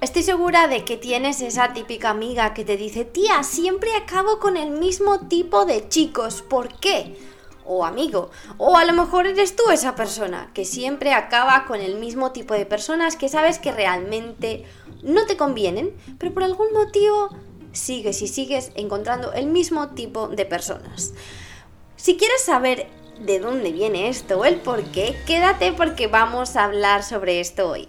Estoy segura de que tienes esa típica amiga que te dice, tía, siempre acabo con el mismo tipo de chicos, ¿por qué? O amigo, o a lo mejor eres tú esa persona que siempre acaba con el mismo tipo de personas que sabes que realmente no te convienen, pero por algún motivo sigues y sigues encontrando el mismo tipo de personas. Si quieres saber de dónde viene esto o el por qué, quédate porque vamos a hablar sobre esto hoy.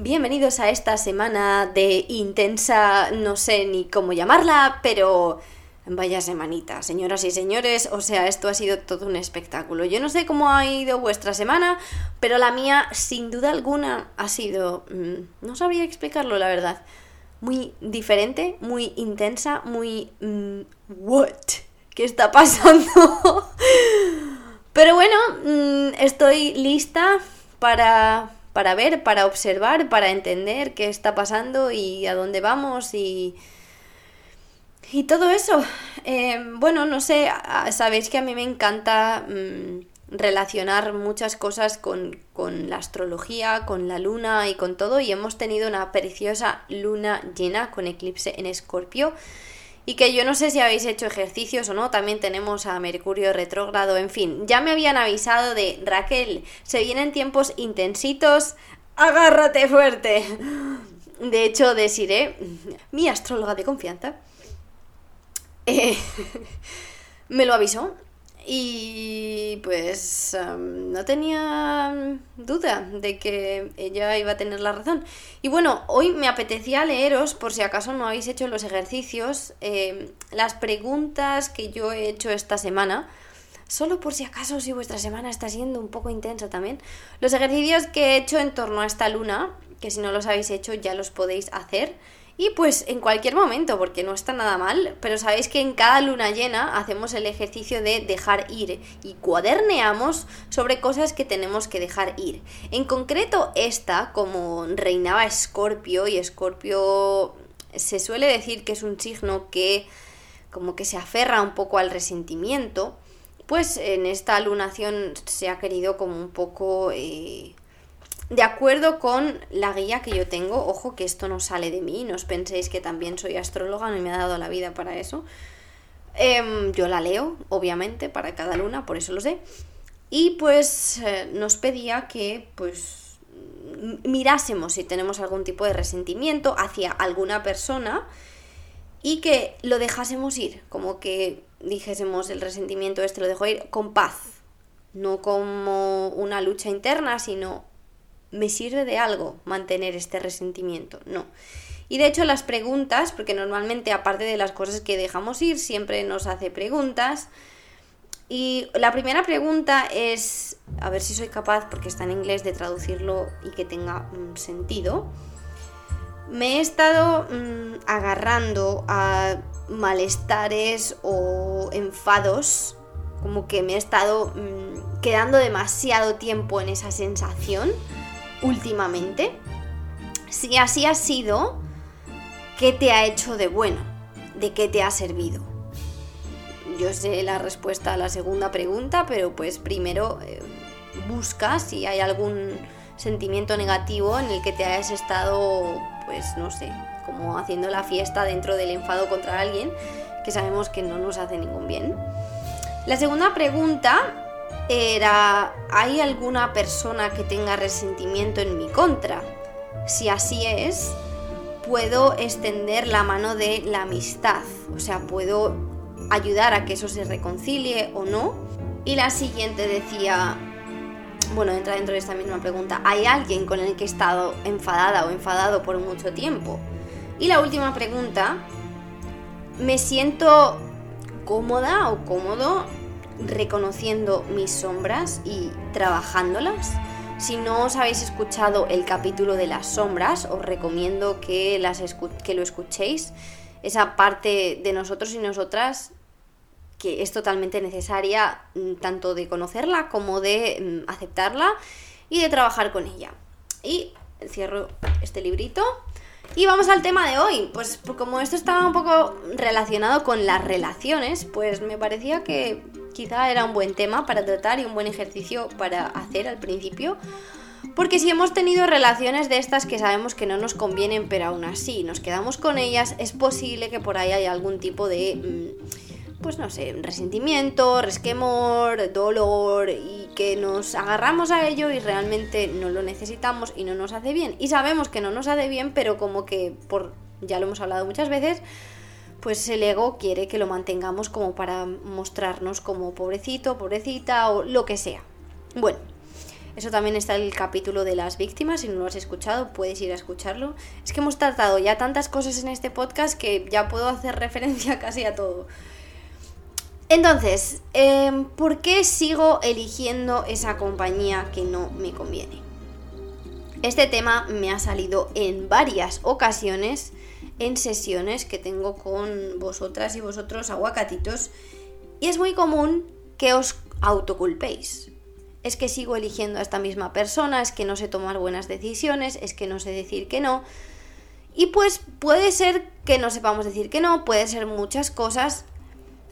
Bienvenidos a esta semana de intensa, no sé ni cómo llamarla, pero vaya semanita, señoras y señores, o sea, esto ha sido todo un espectáculo. Yo no sé cómo ha ido vuestra semana, pero la mía sin duda alguna ha sido, mm, no sabría explicarlo, la verdad, muy diferente, muy intensa, muy... Mm, ¿What? ¿Qué está pasando? pero bueno, mm, estoy lista para para ver, para observar, para entender qué está pasando y a dónde vamos y... Y todo eso. Eh, bueno, no sé, sabéis que a mí me encanta mm, relacionar muchas cosas con, con, la astrología, con la luna y con todo. Y hemos tenido una preciosa luna llena con eclipse en Escorpio y que yo no sé si habéis hecho ejercicios o no, también tenemos a Mercurio retrógrado, en fin, ya me habían avisado de Raquel, se vienen tiempos intensitos, agárrate fuerte. De hecho, deciré, mi astróloga de confianza, eh, me lo avisó y pues no tenía duda de que ella iba a tener la razón. Y bueno, hoy me apetecía leeros, por si acaso no habéis hecho los ejercicios, em, las preguntas que yo he hecho esta semana. Solo por si acaso, si vuestra semana está siendo un poco intensa también. Los ejercicios que he hecho en torno a esta luna, que si no los habéis hecho ya los podéis hacer. Y pues en cualquier momento, porque no está nada mal, pero sabéis que en cada luna llena hacemos el ejercicio de dejar ir y cuaderneamos sobre cosas que tenemos que dejar ir. En concreto esta, como reinaba Escorpio, y Escorpio se suele decir que es un signo que como que se aferra un poco al resentimiento, pues en esta lunación se ha querido como un poco... Eh, de acuerdo con la guía que yo tengo, ojo que esto no sale de mí, no os penséis que también soy astróloga, no me ha dado la vida para eso. Em, yo la leo, obviamente, para cada luna, por eso lo sé. Y pues eh, nos pedía que pues mirásemos si tenemos algún tipo de resentimiento hacia alguna persona y que lo dejásemos ir, como que dijésemos el resentimiento este lo dejo ir con paz, no como una lucha interna, sino me sirve de algo mantener este resentimiento, no. Y de hecho las preguntas, porque normalmente aparte de las cosas que dejamos ir, siempre nos hace preguntas. Y la primera pregunta es, a ver si soy capaz, porque está en inglés, de traducirlo y que tenga un sentido. Me he estado mm, agarrando a malestares o enfados, como que me he estado mm, quedando demasiado tiempo en esa sensación últimamente? Si así ha sido, ¿qué te ha hecho de bueno? ¿De qué te ha servido? Yo sé la respuesta a la segunda pregunta, pero pues primero eh, busca si hay algún sentimiento negativo en el que te hayas estado, pues no sé, como haciendo la fiesta dentro del enfado contra alguien, que sabemos que no nos hace ningún bien. La segunda pregunta era, ¿hay alguna persona que tenga resentimiento en mi contra? Si así es, puedo extender la mano de la amistad, o sea, puedo ayudar a que eso se reconcilie o no. Y la siguiente decía, bueno, entra dentro de esta misma pregunta, ¿hay alguien con el que he estado enfadada o enfadado por mucho tiempo? Y la última pregunta, ¿me siento cómoda o cómodo reconociendo mis sombras y trabajándolas. Si no os habéis escuchado el capítulo de las sombras, os recomiendo que, las que lo escuchéis. Esa parte de nosotros y nosotras que es totalmente necesaria mm, tanto de conocerla como de mm, aceptarla y de trabajar con ella. Y cierro este librito. Y vamos al tema de hoy. Pues como esto estaba un poco relacionado con las relaciones, pues me parecía que quizá era un buen tema para tratar y un buen ejercicio para hacer al principio. Porque si hemos tenido relaciones de estas que sabemos que no nos convienen, pero aún así nos quedamos con ellas, es posible que por ahí haya algún tipo de... Mm, pues no sé, resentimiento, resquemor, dolor y que nos agarramos a ello y realmente no lo necesitamos y no nos hace bien. Y sabemos que no nos hace bien, pero como que por ya lo hemos hablado muchas veces, pues el ego quiere que lo mantengamos como para mostrarnos como pobrecito, pobrecita o lo que sea. Bueno, eso también está en el capítulo de las víctimas, si no lo has escuchado puedes ir a escucharlo. Es que hemos tratado ya tantas cosas en este podcast que ya puedo hacer referencia casi a todo. Entonces, em, ¿por qué sigo eligiendo esa compañía que no me conviene? Este tema me ha salido en varias ocasiones en sesiones que tengo con vosotras y vosotros aguacatitos y es muy común que os autoculpéis. Es que sigo eligiendo a esta misma persona, es que no sé tomar buenas decisiones, es que no sé decir que no. Y pues puede ser que no sepamos decir que no, puede ser muchas cosas,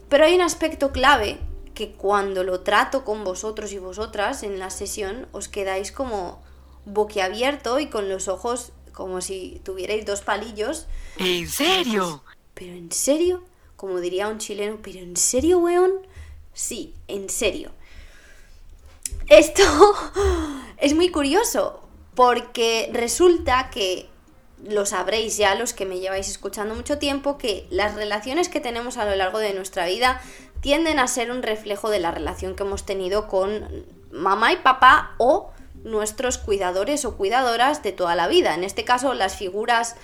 pero hay un aspecto clave que cuando lo trato con vosotros y vosotras en la sesión os quedáis como boquiabierto y con los ojos como si tuvierais dos palillos. ¿En serio? ¿Pero en serio? Como diría un chileno, ¿pero en serio, weón? Sí, en serio. Esto es muy curioso porque resulta que lo sabréis ya los que me lleváis escuchando mucho tiempo, que las relaciones que tenemos a lo largo de nuestra vida tienden a ser un reflejo de la relación que hemos tenido con mamá y papá o nuestros cuidadores o cuidadoras de toda la vida. En este caso, las figuras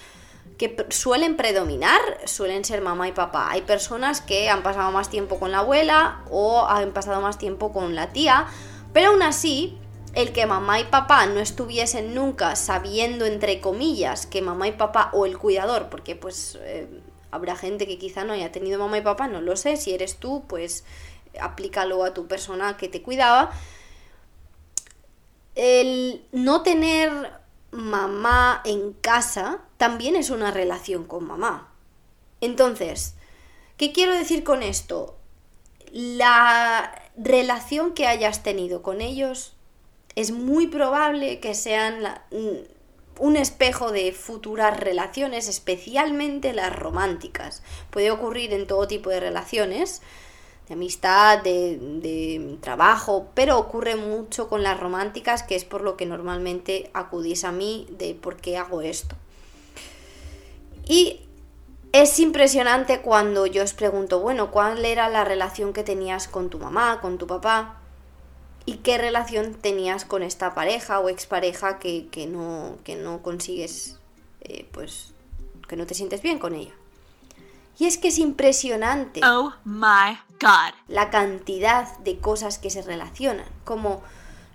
que suelen predominar suelen ser mamá y papá. Hay personas que han pasado más tiempo con la abuela o han pasado más tiempo con la tía, pero aún así el que mamá y papá no estuviesen nunca sabiendo, entre comillas, que mamá y papá o el cuidador, porque pues eh, habrá gente que quizá no haya tenido mamá y papá, no lo sé, si eres tú, pues aplícalo a tu persona que te cuidaba. El no tener mamá en casa también es una relación con mamá. Entonces, ¿qué quiero decir con esto? La relación que hayas tenido con ellos es muy probable que sean un espejo de futuras relaciones, especialmente las románticas. Puede ocurrir en todo tipo de relaciones, de amistad, de, de, trabajo, pero ocurre mucho con las románticas, que es por lo que normalmente acudís a mí de por qué hago esto. Y es impresionante cuando yo os pregunto, bueno, ¿cuál era la relación que tenías con tu mamá, con tu papá? y qué relación tenías con esta pareja o expareja que, que, no, que no consigues, eh, pues, que no te sientes bien con ella. Y es que es impresionante. Oh my god. La cantidad de cosas que se relacionan. Como,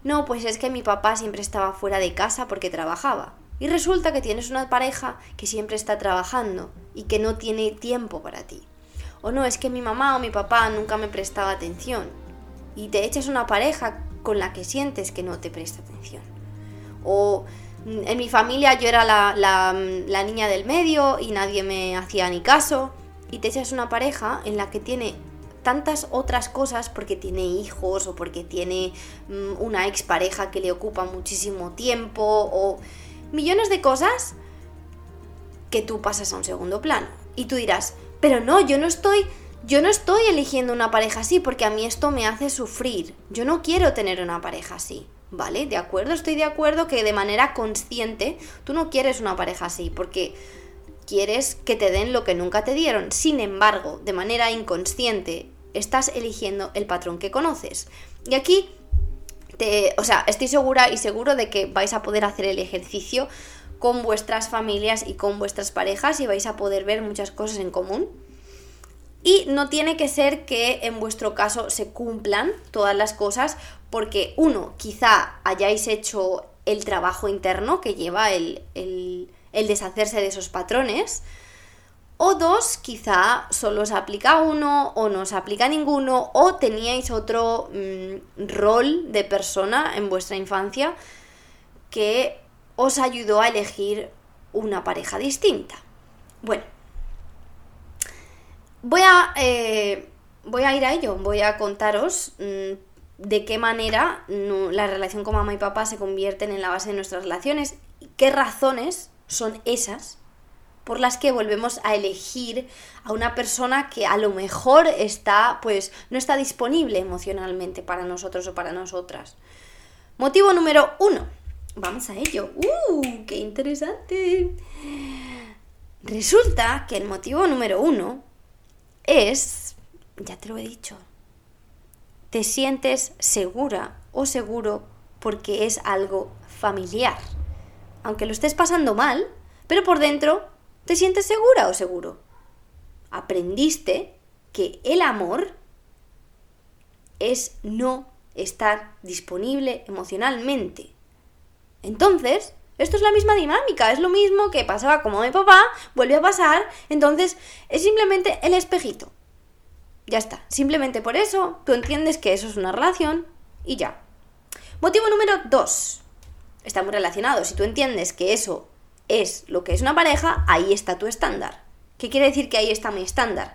no, pues es que mi papá siempre estaba fuera de casa porque trabajaba. Y resulta que tienes una pareja que siempre está trabajando y que no tiene tiempo para ti. O no, es que mi mamá o mi papá nunca me prestaba atención y te echas una pareja con la que sientes que no te presta atención. O en mi familia yo era la, niña del medio y nadie me hacía ni caso. Y te echas una pareja en la que tiene tantas otras cosas porque tiene hijos o porque tiene mm, una expareja que le ocupa muchísimo tiempo o millones de cosas que tú pasas a un segundo plano. Y tú dirás, pero no, yo no estoy yo no estoy eligiendo una pareja así porque a mí esto me hace sufrir. Yo no quiero tener una pareja así. ¿Vale? De acuerdo, estoy de acuerdo que de manera consciente tú no quieres una pareja así porque quieres que te den lo que nunca te dieron. Sin embargo, de manera inconsciente estás eligiendo el patrón que conoces. Y aquí te, o sea, estoy segura y seguro de que vais a poder hacer el ejercicio con vuestras familias y con vuestras parejas y vais a poder ver muchas cosas en común Y no tiene que ser que en vuestro caso se cumplan todas las cosas, porque uno, quizá hayáis hecho el trabajo interno que lleva el, deshacerse de esos patrones, o dos, quizá solo os aplica uno o no os aplica ninguno, o teníais otro mm, rol de persona en vuestra infancia que os ayudó a elegir una pareja distinta. Bueno, voy a, eh, voy a ir a ello, voy a contaros mm, de qué manera la relación con mamá y papá se convierten en la base de nuestras relaciones, qué razones son esas por las que volvemos a elegir a una persona que a lo mejor está, pues, no está disponible emocionalmente para nosotros o para nosotras. Motivo número uno. Vamos a ello. ¡Uh! ¡Qué interesante! Resulta que el motivo número uno es, ya te lo he dicho, te sientes segura o seguro porque es algo familiar. Aunque lo estés pasando mal, pero por dentro te sientes segura o seguro. Aprendiste que el amor es no estar disponible emocionalmente. Entonces, esto es la misma dinámica, es lo mismo que pasaba como mi papá, vuelve a pasar, entonces es simplemente el espejito. Ya está, simplemente por eso tú entiendes que eso es una relación y ya. Motivo número dos. Está muy relacionado, si tú entiendes que eso es lo que es una pareja, ahí está tu estándar. ¿Qué quiere decir que ahí está mi estándar?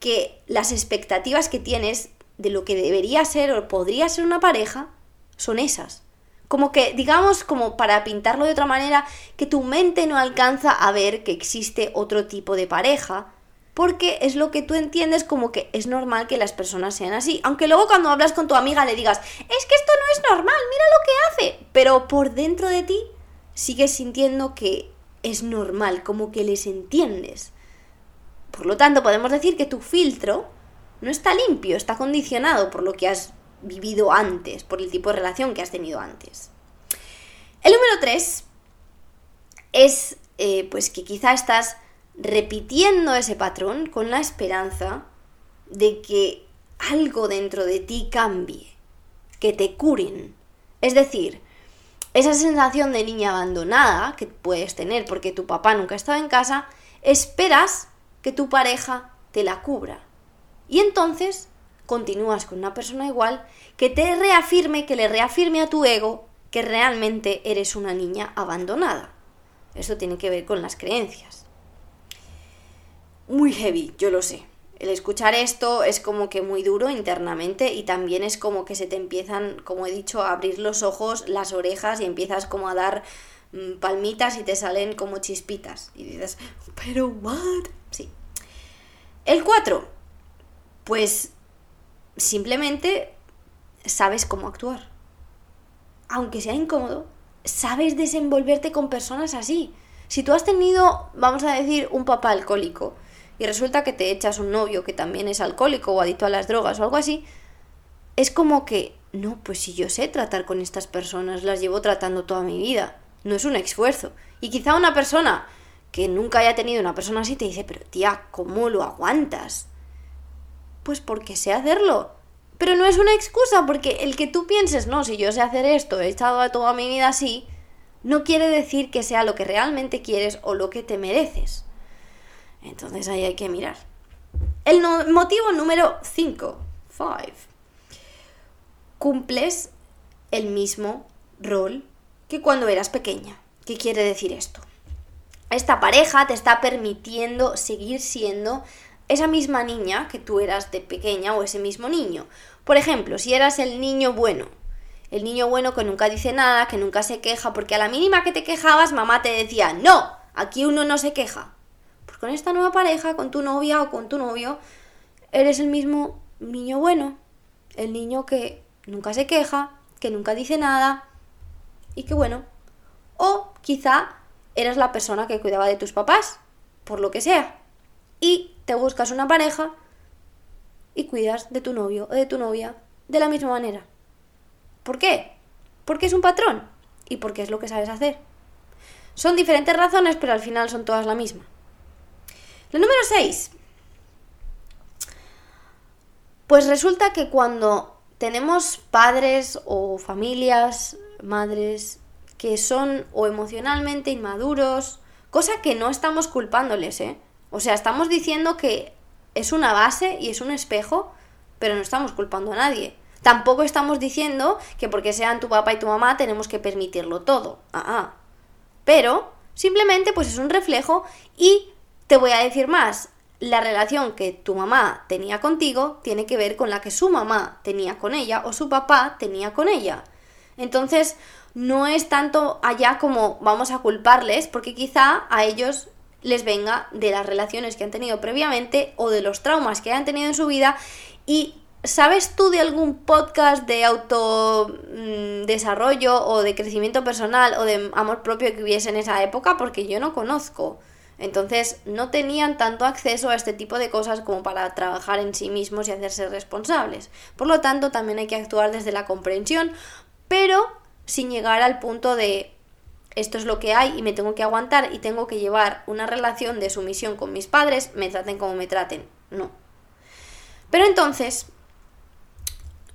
Que las expectativas que tienes de lo que debería ser o podría ser una pareja son esas como que, digamos, como para pintarlo de otra manera, que tu mente no alcanza a ver que existe otro tipo de pareja, porque es lo que tú entiendes como que es normal que las personas sean así. Aunque luego cuando hablas con tu amiga le digas, es que esto no es normal, mira lo que hace. Pero por dentro de ti sigues sintiendo que es normal, como que les entiendes. Por lo tanto, podemos decir que tu filtro no está limpio, está condicionado por lo que has vivido antes, por el tipo de relación que has tenido antes. El número 3 es eh, pues que quizá estás repitiendo ese patrón con la esperanza de que algo dentro de ti cambie, que te curen. Es decir, esa sensación de niña abandonada que puedes tener porque tu papá nunca ha estado en casa, esperas que tu pareja te la cubra. Y entonces continúas con una persona igual que te reafirme, que le reafirme a tu ego que realmente eres una niña abandonada. Eso tiene que ver con las creencias. Muy heavy, yo lo sé. El escuchar esto es como que muy duro internamente y también es como que se te empiezan, como he dicho, a abrir los ojos, las orejas y empiezas como a dar mm, palmitas y te salen como chispitas. Y dices, pero what? Sí. El 4. Pues simplemente sabes cómo actuar. Aunque sea incómodo, sabes desenvolverte con personas así. Si tú has tenido, vamos a decir, un papá alcohólico y resulta que te echas un novio que también es alcohólico o adicto a las drogas o algo así, es como que, no, pues si yo sé tratar con estas personas, las llevo tratando toda mi vida. No es un esfuerzo. Y quizá una persona que nunca haya tenido una persona así te dice, pero tía, ¿cómo lo aguantas? Pues porque sé hacerlo. Pero no es una excusa, porque el que tú pienses, no, si yo sé hacer esto, he estado toda mi vida así, no quiere decir que sea lo que realmente quieres o lo que te mereces. Entonces ahí hay que mirar. El motivo número 5. 5. Cumples el mismo rol que cuando eras pequeña. ¿Qué quiere decir esto? Esta pareja te está permitiendo seguir siendo esa misma niña que tú eras de pequeña o ese mismo niño. Por ejemplo, si eras el niño bueno, el niño bueno que nunca dice nada, que nunca se queja, porque a la mínima que te quejabas, mamá te decía, no, aquí uno no se queja. Con esta nueva pareja, con tu novia o con tu novio, eres el mismo niño bueno, el niño que nunca se queja, que nunca dice nada y que bueno. O quizá eras la persona que cuidaba de tus papás, por lo que sea y te buscas una pareja y cuidas de tu novio o de tu novia de la misma manera. ¿Por qué? Porque es un patrón y porque es lo que sabes hacer. Son diferentes razones, pero al final son todas la misma. La número 6. Pues resulta que cuando tenemos padres o familias, madres, que son o emocionalmente inmaduros, cosa que no estamos culpándoles, ¿eh? O sea, estamos diciendo que es una base y es un espejo, pero no estamos culpando a nadie. Tampoco estamos diciendo que porque sean tu papá y tu mamá tenemos que permitirlo todo. Ah, ah. Pero simplemente pues es un reflejo y te voy a decir más. La relación que tu mamá tenía contigo tiene que ver con la que su mamá tenía con ella o su papá tenía con ella. Entonces, no es tanto allá como vamos a culparles, porque quizá a ellos les venga de las relaciones que han tenido previamente o de los traumas que han tenido en su vida y ¿Sabes tú de algún podcast de autodesarrollo mm, o de crecimiento personal o de amor propio que hubiese en esa época? Porque yo no conozco. Entonces no tenían tanto acceso a este tipo de cosas como para trabajar en sí mismos y hacerse responsables. Por lo tanto, también hay que actuar desde la comprensión, pero sin llegar al punto de esto es lo que hay y me tengo que aguantar y tengo que llevar una relación de sumisión con mis padres, me traten como me traten. No. Pero entonces,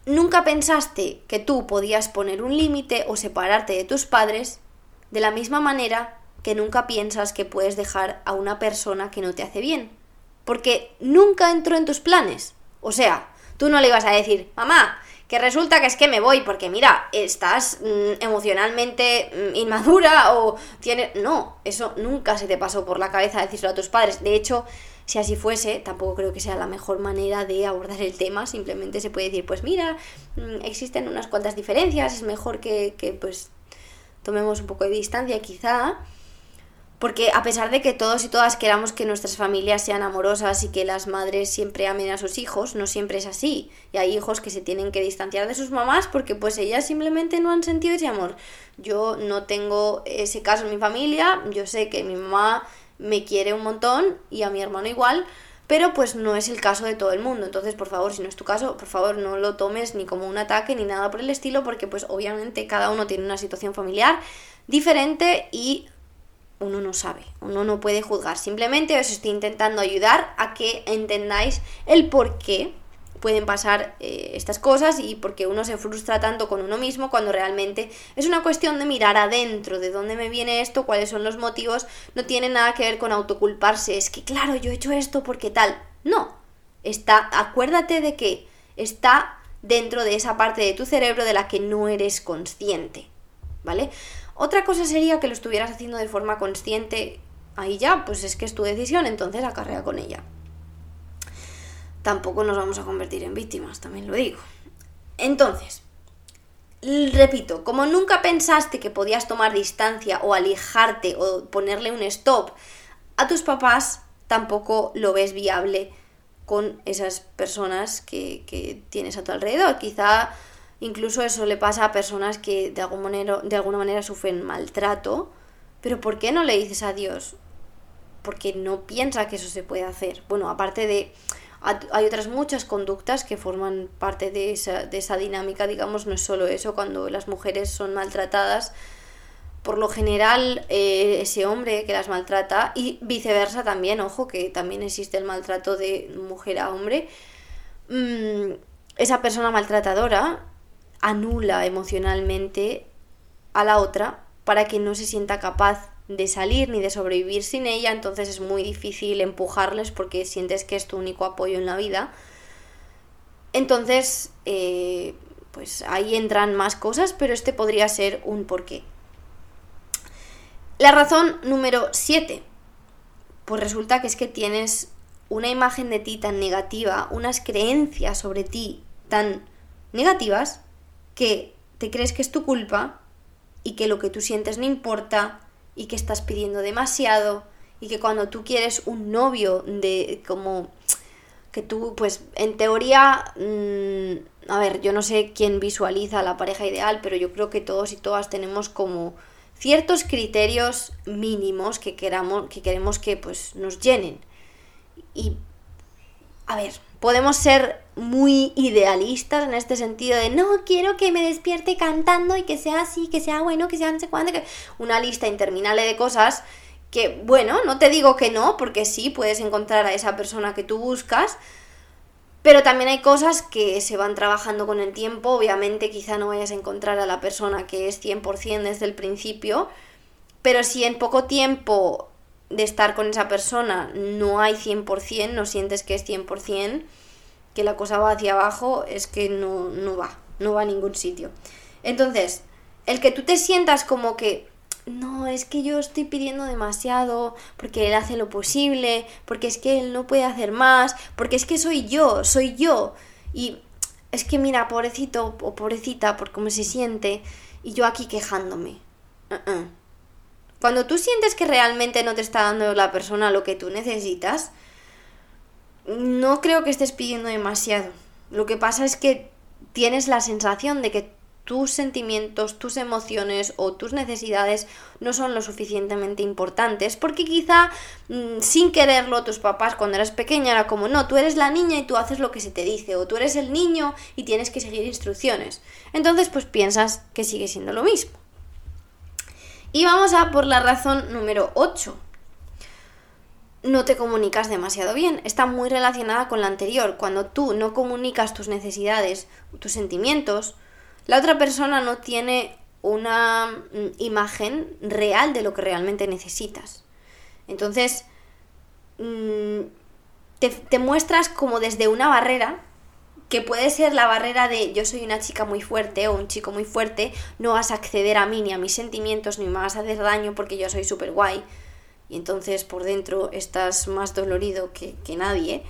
¿nunca pensaste que tú podías poner un límite o separarte de tus padres de la misma manera que nunca piensas que puedes dejar a una persona que no te hace bien? Porque nunca entró en tus planes. O sea, tú no le ibas a decir, mamá, que resulta que es que me voy porque mira, estás mm, emocionalmente mm, inmadura o tienes... No, eso nunca se te pasó por la cabeza decirlo a tus padres. De hecho, si así fuese, tampoco creo que sea la mejor manera de abordar el tema. Simplemente se puede decir, pues mira, mm, existen unas cuantas diferencias, es mejor que, que pues tomemos un poco de distancia quizá. Porque a pesar de que todos y todas queramos que nuestras familias sean amorosas y que las madres siempre amen a sus hijos, no siempre es así. Y hay hijos que se tienen que distanciar de sus mamás porque pues ellas simplemente no han sentido ese amor. Yo no tengo ese caso en mi familia, yo sé que mi mamá me quiere un montón y a mi hermano igual, pero pues no es el caso de todo el mundo. Entonces, por favor, si no es tu caso, por favor no lo tomes ni como un ataque ni nada por el estilo porque pues obviamente cada uno tiene una situación familiar diferente y uno no sabe, uno no puede juzgar. Simplemente os estoy intentando ayudar a que entendáis el por qué pueden pasar eh, estas cosas y por qué uno se frustra tanto con uno mismo cuando realmente es una cuestión de mirar adentro, de dónde me viene esto, cuáles son los motivos, no tiene nada que ver con autoculparse, es que claro, yo he hecho esto porque tal. No, está, acuérdate de que está dentro de esa parte de tu cerebro de la que no eres consciente, ¿vale? Otra cosa sería que lo estuvieras haciendo de forma consciente, ahí ya, pues es que es tu decisión, entonces acarrea con ella. Tampoco nos vamos a convertir en víctimas, también lo digo. Entonces, repito, como nunca pensaste que podías tomar distancia o alejarte o ponerle un stop a tus papás, tampoco lo ves viable con esas personas que, tienes a tu alrededor. Quizá Incluso eso le pasa a personas que de, algún de alguna manera sufren maltrato. Pero ¿por qué no le dices adiós? Porque no piensa que eso se puede hacer. Bueno, aparte de... Hay otras muchas conductas que forman parte de esa, de esa dinámica, digamos, no es solo eso, cuando las mujeres son maltratadas, por lo general eh, ese hombre que las maltrata y viceversa también, ojo que también existe el maltrato de mujer a hombre, mm, esa persona maltratadora anula emocionalmente a la otra para que no se sienta capaz de salir ni de sobrevivir sin ella, entonces es muy difícil empujarles porque sientes que es tu único apoyo en la vida. Entonces, eh, pues ahí entran más cosas, pero este podría ser un porqué. La razón número 7. Pues resulta que es que tienes una imagen de ti tan negativa, unas creencias sobre ti tan negativas, que te crees que es tu culpa y que lo que tú sientes no importa y que estás pidiendo demasiado y que cuando tú quieres un novio de como que tú pues en teoría mm, a ver yo no sé quién visualiza la pareja ideal pero yo creo que todos y todas tenemos como ciertos criterios mínimos que queramos que queremos que pues nos llenen. Y a ver podemos ser muy idealistas en este sentido de no quiero que me despierte cantando y que sea así, que sea bueno, que sea no sé cuándo, una lista interminable de cosas que bueno, no te digo que no, porque sí puedes encontrar a esa persona que tú buscas, Pero también hay cosas que se van trabajando con el tiempo. Obviamente quizá no vayas a encontrar a la persona que es 100% desde el principio. Pero si en poco tiempo de estar con esa persona no hay 100%, no sientes que es 100%, que la cosa va hacia abajo, es que no, no va, no va a ningún sitio. Entonces, el que tú te sientas como que no, es que yo estoy pidiendo demasiado, porque él hace lo posible, porque es que él no puede hacer más, porque es que soy yo, soy yo. Y es que mira, pobrecito o pobrecita, por cómo se siente, y yo aquí quejándome. Uh-uh. Cuando tú sientes que realmente no te está dando la persona lo que tú necesitas, no creo que estés pidiendo demasiado. Lo que pasa es que tienes la sensación de que tus sentimientos, tus emociones o tus necesidades no son lo suficientemente importantes, porque quizá mm, sin quererlo tus papás cuando eras pequeña era como, no, tú eres la niña y tú haces lo que se te dice, o tú eres el niño y tienes que seguir instrucciones. Entonces pues piensas que sigue siendo lo mismo. Y vamos a por la razón número 8. No te comunicas demasiado bien. Está muy relacionada con la anterior. Cuando tú no comunicas tus necesidades, tus sentimientos, la otra persona no tiene una mm, imagen real de lo que realmente necesitas. Entonces, mm, te, te, muestras como desde una barrera, que puede ser la barrera de yo soy una chica muy fuerte o un chico muy fuerte, no vas a acceder a mí ni a mis sentimientos, ni me vas a hacer daño porque yo soy súper guay. Y entonces por dentro estás más dolorido que, que nadie.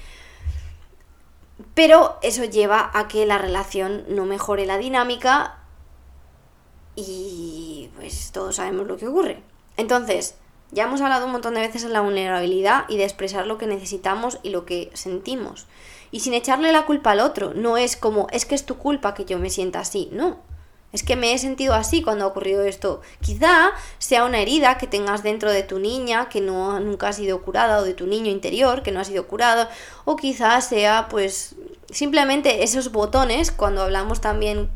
Pero eso lleva a que la relación no mejore la dinámica y pues todos sabemos lo que ocurre. Entonces, ya hemos hablado un montón de veces de la vulnerabilidad y de expresar lo que necesitamos y lo que sentimos. Y sin echarle la culpa al otro, no es como, es que es tu culpa que yo me sienta así, no. Es que me he sentido así cuando ha ocurrido esto. Quizá sea una herida que tengas dentro de tu niña que no nunca ha sido curada o de tu niño interior que no ha sido curado o quizá sea pues simplemente esos botones cuando hablamos también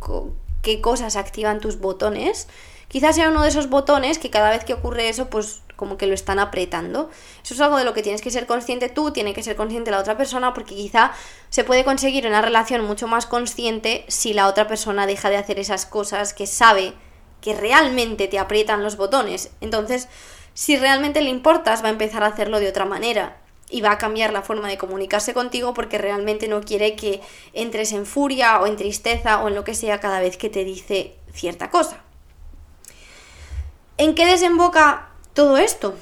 qué cosas activan tus botones. Quizás sea uno de esos botones que cada vez que ocurre eso pues como que lo están apretando. Eso es algo de lo que tienes que ser consciente tú, tiene que ser consciente la otra persona, porque quizá se puede conseguir una relación mucho más consciente si la otra persona deja de hacer esas cosas que sabe que realmente te aprietan los botones. Entonces, si realmente le importas, va a empezar a hacerlo de otra manera y va a cambiar la forma de comunicarse contigo porque realmente no quiere que entres en furia o en tristeza o en lo que sea cada vez que te dice cierta cosa. ¿En qué desemboca todo esto?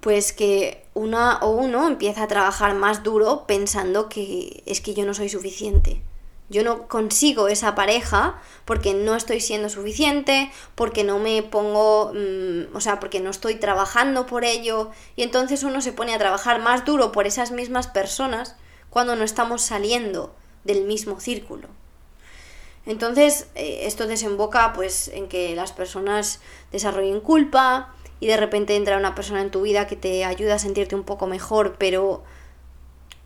Pues que una o uno empieza a trabajar más duro pensando que es que yo no soy suficiente. Yo no consigo esa pareja porque no estoy siendo suficiente, porque no me pongo, mmm, o sea, porque no estoy trabajando por ello. Y entonces uno se pone a trabajar más duro por esas mismas personas cuando no estamos saliendo del mismo círculo. Entonces, eh, esto desemboca pues en que las personas desarrollen culpa y de repente entra una persona en tu vida que te ayuda a sentirte un poco mejor, pero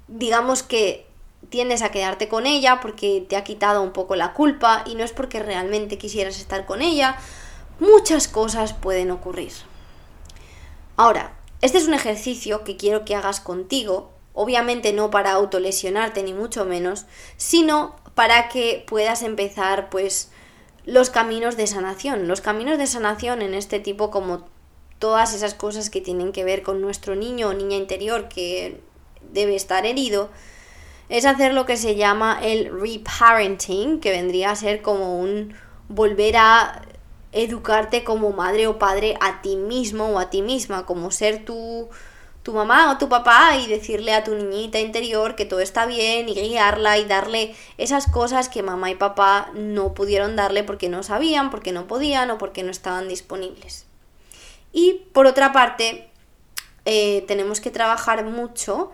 digamos que tiendes a quedarte con ella porque te ha quitado un poco la culpa y no es porque realmente quisieras estar con ella. Muchas cosas pueden ocurrir. Ahora, este es un ejercicio que quiero que hagas contigo, obviamente no para autolesionarte ni mucho menos, sino para que puedas empezar pues los caminos de sanación. Los caminos de sanación en este tipo como todas esas cosas que tienen que ver con nuestro niño o niña interior que debe estar herido, es hacer lo que se llama el reparenting, que vendría a ser como un volver a educarte como madre o padre a ti mismo o a ti misma, como ser tu tu mamá o tu papá y decirle a tu niñita interior que todo está bien y guiarla y darle esas cosas que mamá y papá no pudieron darle porque no sabían, porque no podían o porque no estaban disponibles. Y por otra parte, eh, tenemos que trabajar mucho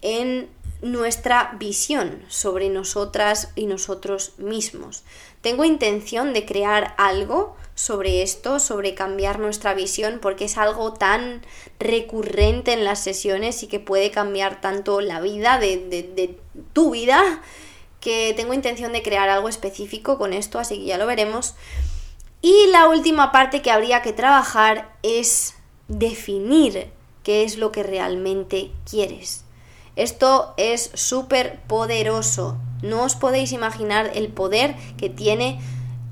en nuestra visión sobre nosotras y nosotros mismos. Tengo intención de crear algo sobre esto, sobre cambiar nuestra visión, porque es algo tan recurrente en las sesiones y que puede cambiar tanto la vida de, de, tu vida, que tengo intención de crear algo específico con esto, así que ya lo veremos. Y la última parte que habría que trabajar es definir qué es lo que realmente quieres. Esto es súper poderoso. No os podéis imaginar el poder que tiene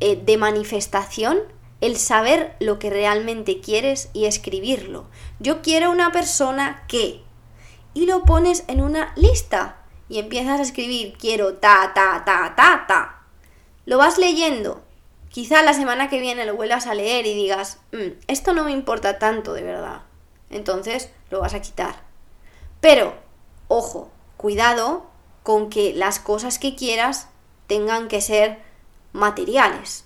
eh, de manifestación el saber lo que realmente quieres y escribirlo. Yo quiero una persona que... Y lo pones en una lista y empiezas a escribir quiero ta, ta, ta, ta, ta. Lo vas leyendo. Quizá la semana que viene lo vuelvas a leer y digas, mm, esto no me importa tanto de verdad. Entonces lo vas a quitar. Pero, ojo, cuidado con que las cosas que quieras tengan que ser materiales.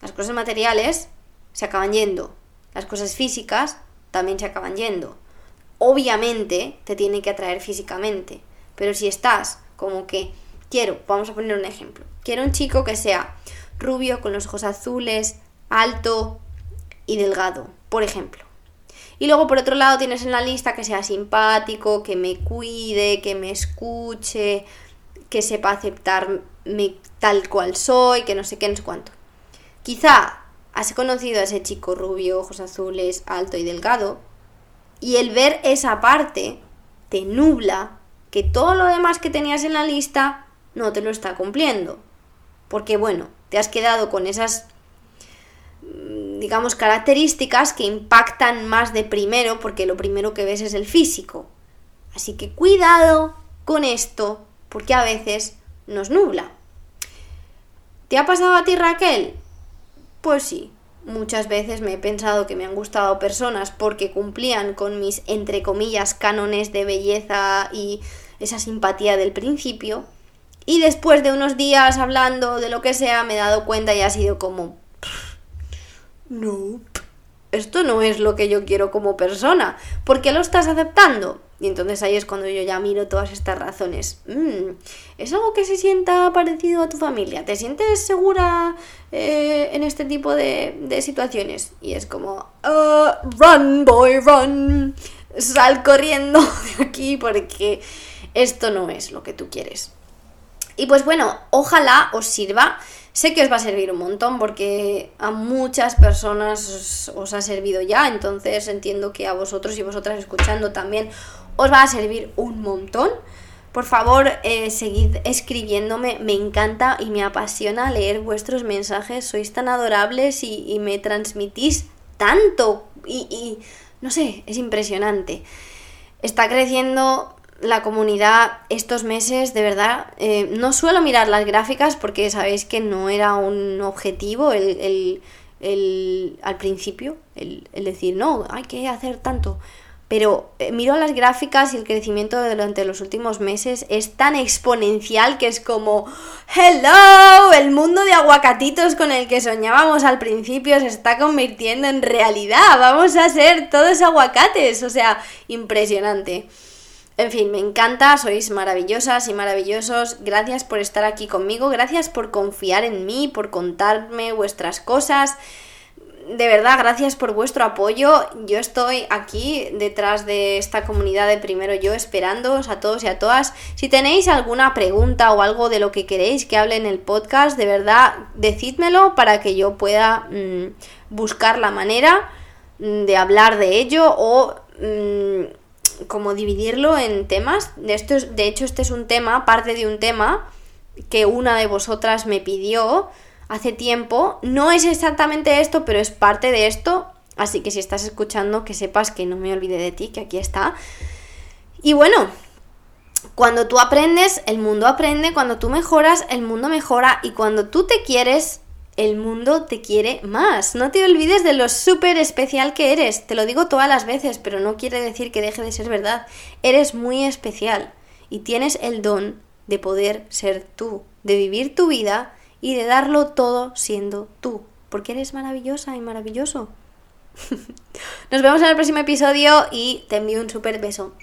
Las cosas materiales se acaban yendo. Las cosas físicas también se acaban yendo. Obviamente te tienen que atraer físicamente. Pero si estás como que quiero, vamos a poner un ejemplo. Quiero un chico que sea rubio, con los ojos azules, alto y delgado, por ejemplo. Y luego por otro lado tienes en la lista que sea simpático, que me cuide, que me escuche, que sepa aceptarme tal cual soy, que no sé qué, no sé cuánto. Quizá has conocido a ese chico rubio, ojos azules, alto y delgado, y el ver esa parte te nubla que todo lo demás que tenías en la lista no te lo está cumpliendo. Porque bueno, te has quedado con esas, digamos, características que impactan más de primero, porque lo primero que ves es el físico. Así que cuidado con esto, porque a veces nos nubla. ¿Te ha pasado a ti, Raquel? Pues sí, muchas veces me he pensado que me han gustado personas porque cumplían con mis, entre comillas, cánones de belleza y esa simpatía del principio. Y después de unos días hablando de lo que sea, me he dado cuenta y ha sido como... No, esto no es lo que yo quiero como persona. ¿Por qué lo estás aceptando? Y entonces ahí es cuando yo ya miro todas estas razones. Mm, ¿Es algo que se sienta parecido a tu familia? ¿Te sientes segura eh, en este tipo de, situaciones? Y es como, uh, run, boy, run. Sal corriendo de aquí porque esto no es lo que tú quieres. Y pues bueno, ojalá os sirva. Sé que os va a servir un montón porque a muchas personas os, ha servido ya, entonces entiendo que a vosotros y vosotras escuchando también os va a servir un montón. Por favor, eh, seguid escribiéndome, me encanta y me apasiona leer vuestros mensajes, sois tan adorables y, me transmitís tanto y, y, no sé, es impresionante. Está creciendo la comunidad estos meses, de verdad, eh, no suelo mirar las gráficas porque sabéis que no era un objetivo el, al principio, el, decir, no, hay que hacer tanto. Pero eh, miro las gráficas y el crecimiento durante los últimos meses es tan exponencial que es como, hello, el mundo de aguacatitos con el que soñábamos al principio se está convirtiendo en realidad, vamos a ser todos aguacates, o sea, impresionante. En fin, me encanta, sois maravillosas y maravillosos. Gracias por estar aquí conmigo, gracias por confiar en mí, por contarme vuestras cosas. De verdad, gracias por vuestro apoyo. Yo estoy aquí detrás de esta comunidad de Primero Yo esperándoos a todos y a todas. Si tenéis alguna pregunta o algo de lo que queréis que hable en el podcast, de verdad, decídmelo para que yo pueda mm, buscar la manera mm, de hablar de ello o... Mm, como dividirlo en temas. De, esto de hecho, este es un tema, parte de un tema que una de vosotras me pidió hace tiempo. No es exactamente esto, pero es parte de esto. Así que si estás escuchando, que sepas que no me olvide de ti, que aquí está. Y bueno, cuando tú aprendes, el mundo aprende. Cuando tú mejoras, el mundo mejora. Y cuando tú te quieres, el mundo te quiere más. No te olvides de lo súper especial que eres. Te lo digo todas las veces, pero no quiere decir que deje de ser verdad. Eres muy especial y tienes el don de poder ser tú, de vivir tu vida y de darlo todo siendo tú, porque eres maravillosa y maravilloso. Nos vemos en el próximo episodio y te envío un súper beso.